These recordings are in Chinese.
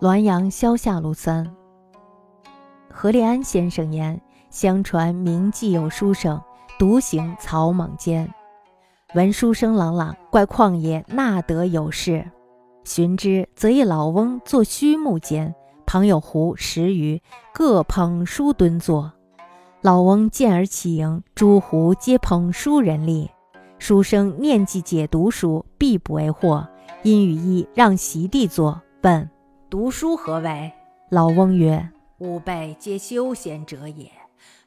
滦阳萧下路三。何立安先生言：相传明既有书生，独行草莽间。闻书声朗朗，怪旷野纳得有事。寻之，则一老翁坐虚木间，旁有壶十余，各捧书蹲坐。老翁见而起迎，诸壶皆捧书人立。书生念记解读书，必不为祸，因与一让席地坐，问：“读书何为？”老翁曰：“吾辈皆修仙者也。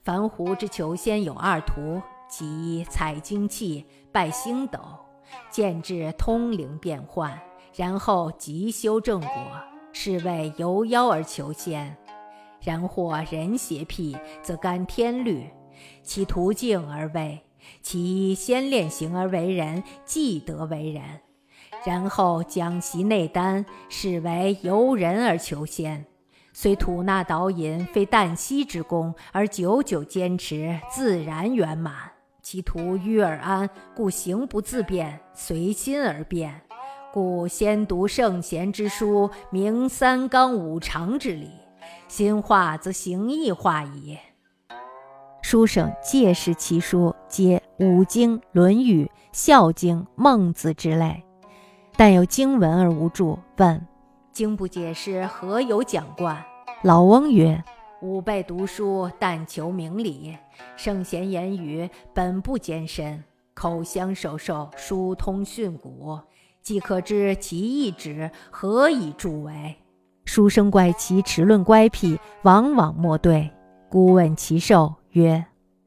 凡狐之求仙有二途：其一采精气，拜星斗，见至通灵变幻，然后即修正果，是谓由妖而求仙。”然或人邪僻，则干天律，其途径而为：其一先练形而为人，既得为人，然后将习内丹，是为由人而求仙。虽吐纳导引非旦夕之功，而久久坚持，自然圆满。其途迂而安，故行不自变，随心而变。故先读圣贤之书，明三纲五常之理。心化则形亦化矣。书生借视其书，皆五经、论语、孝经、孟子之类，但有经文而无注。问：经不解释，何有讲贯？老翁曰：吾辈读书，但求明理。圣贤言语，本不艰深，口相授受，疏通训诂，即可知其意旨，何以助为？书生怪其持论乖僻，往往莫对。孤问其寿，曰：“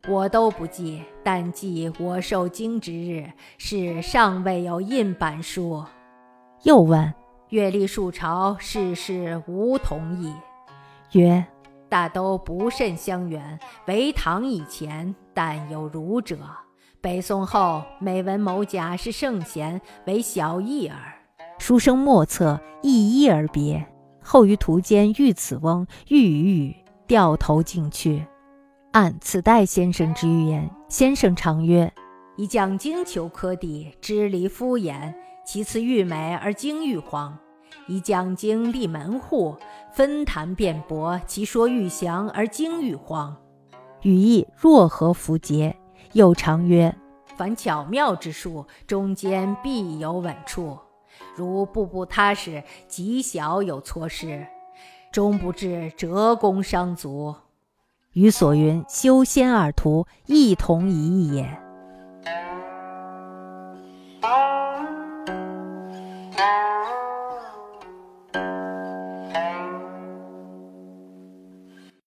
我都不记，但记我受经之日，是尚未有印版书。”又问：“阅历数朝，世事无同意。”曰：“大都不甚相远，唯唐以前，但有儒者。北宋后，每闻某甲是圣贤，为小异耳。”书生莫测，一一而别。后于途间遇此翁，欲与语，掉头径去。按此代先生之预言，先生常曰：“以讲经求科第，支离敷衍；其次欲美而精欲荒。以讲经立门户，分谈辩驳，其说欲详而精欲荒。语意若何符节？”又常曰：“凡巧妙之术，中间必有稳处。”如步步踏实，极小有错失，终不至折弓伤足。与所云修仙二途，一同一意也。